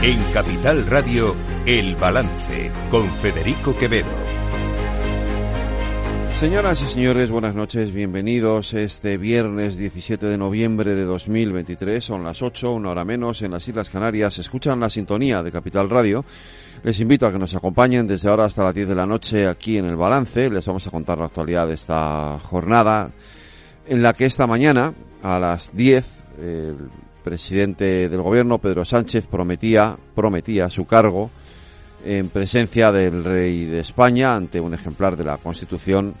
En Capital Radio, El Balance, con Federico Quevedo. Señoras y señores, buenas noches, bienvenidos este viernes 17 de noviembre de 2023. Son las 8, una hora menos, en las Islas Canarias. Escuchan la sintonía de Capital Radio. Les invito a que nos acompañen desde ahora hasta las 10 de la noche aquí en El Balance. Les vamos a contar la actualidad de esta jornada en la que esta mañana a las 10 el presidente del gobierno, Pedro Sánchez, prometía, prometía su cargo en presencia del rey de España ante un ejemplar de la Constitución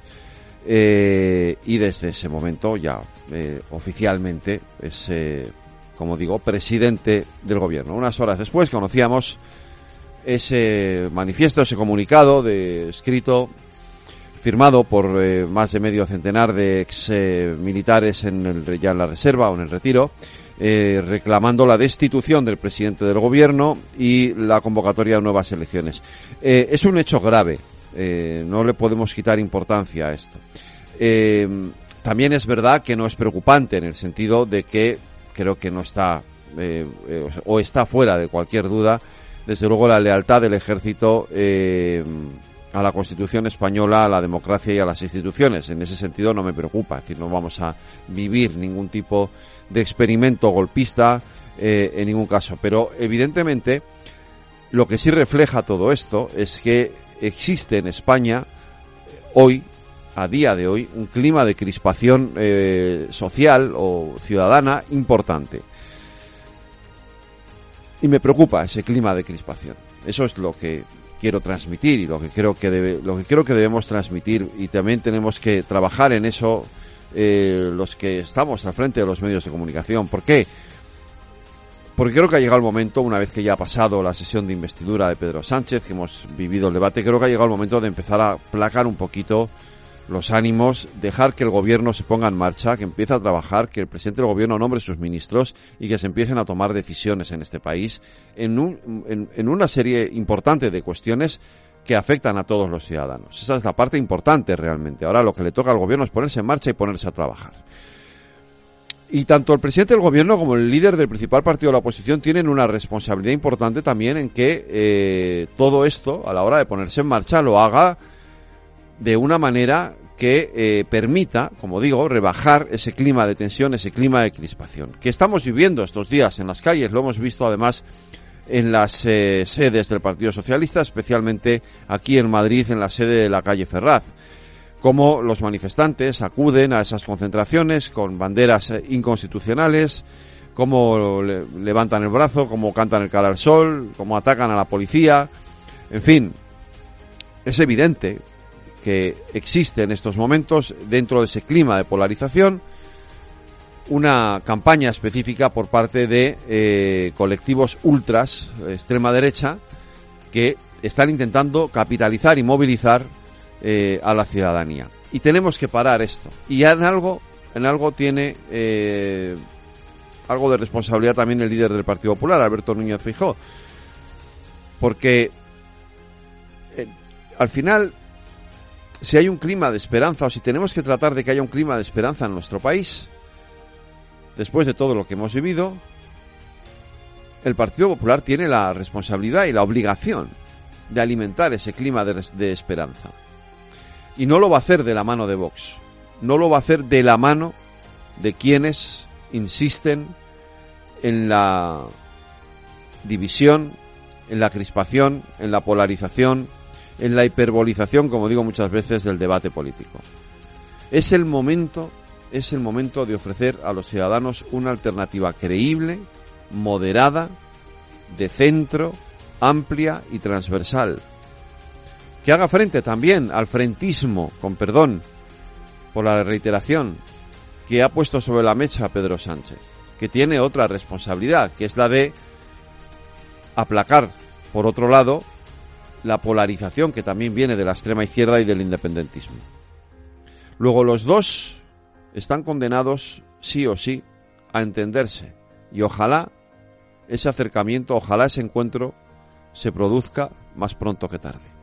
eh, y desde ese momento ya eh, oficialmente es, eh, como digo, presidente del gobierno. Unas horas después conocíamos ese manifiesto, ese comunicado de escrito firmado por más de medio centenar de ex militares en el, ya en la reserva o en el retiro eh, reclamando la destitución del presidente del gobierno y la convocatoria de nuevas elecciones. Eh, es un hecho grave, eh, no le podemos quitar importancia a esto. también es verdad que no es preocupante en el sentido de que creo que no está o está fuera de cualquier duda, desde luego la lealtad del ejército a la Constitución española, a la democracia y a las instituciones. En ese sentido no me preocupa, es decir, no vamos a vivir ningún tipo de experimento golpista eh, en ningún caso. Pero evidentemente lo que sí refleja todo esto es que existe en España hoy, a día de hoy, un clima de crispación eh, social o ciudadana importante. Y me preocupa ese clima de crispación. Eso es lo que quiero transmitir y lo que creo que debe, lo que creo que debemos transmitir y también tenemos que trabajar en eso eh, los que estamos al frente de los medios de comunicación. ¿Por qué? Porque creo que ha llegado el momento, una vez que ya ha pasado la sesión de investidura de Pedro Sánchez, que hemos vivido el debate, creo que ha llegado el momento de empezar a placar un poquito los ánimos, dejar que el gobierno se ponga en marcha, que empiece a trabajar, que el presidente del gobierno nombre sus ministros y que se empiecen a tomar decisiones en este país en, un, en, una serie importante de cuestiones que afectan a todos los ciudadanos. Esa es la parte importante realmente. Ahora lo que le toca al gobierno es ponerse en marcha y ponerse a trabajar. Y tanto el presidente del gobierno como el líder del principal partido de la oposición tienen una responsabilidad importante también en que eh, todo esto, a la hora de ponerse en marcha, lo haga de una manera que eh, permita, como digo, rebajar ese clima de tensión, ese clima de crispación, que estamos viviendo estos días en las calles, lo hemos visto además en las eh, sedes del Partido Socialista, especialmente aquí en Madrid, en la sede de la calle Ferraz, como los manifestantes acuden a esas concentraciones con banderas eh, inconstitucionales, cómo levantan el brazo, cómo cantan el cara al sol, cómo atacan a la policía, en fin, es evidente que existe en estos momentos dentro de ese clima de polarización una campaña específica por parte de eh, colectivos ultras, extrema derecha, que están intentando capitalizar y movilizar eh, a la ciudadanía. Y tenemos que parar esto. Y en algo, en algo tiene eh, algo de responsabilidad también el líder del Partido Popular, Alberto Núñez Fijó. Porque al final si hay un clima de esperanza o si tenemos que tratar de que haya un clima de esperanza en nuestro país, después de todo lo que hemos vivido, el Partido Popular tiene la responsabilidad y la obligación de alimentar ese clima de, esperanza. Y no lo va a hacer de la mano de Vox, no lo va a hacer de la mano de quienes insisten en la división, en la crispación, en la polarización, en la hiperbolización, como digo muchas veces, del debate político. Es el momento, es el momento de ofrecer a los ciudadanos una alternativa creíble, moderada, de centro, amplia y transversal, que haga frente también al frentismo, con perdón por la reiteración, que ha puesto sobre la mecha Pedro Sánchez, que tiene otra responsabilidad, que es la de aplacar, por otro lado, la polarización que también viene de la extrema izquierda y del independentismo. Luego los dos están condenados sí o sí a entenderse y ojalá ese acercamiento, ojalá ese encuentro se produzca más pronto que tarde.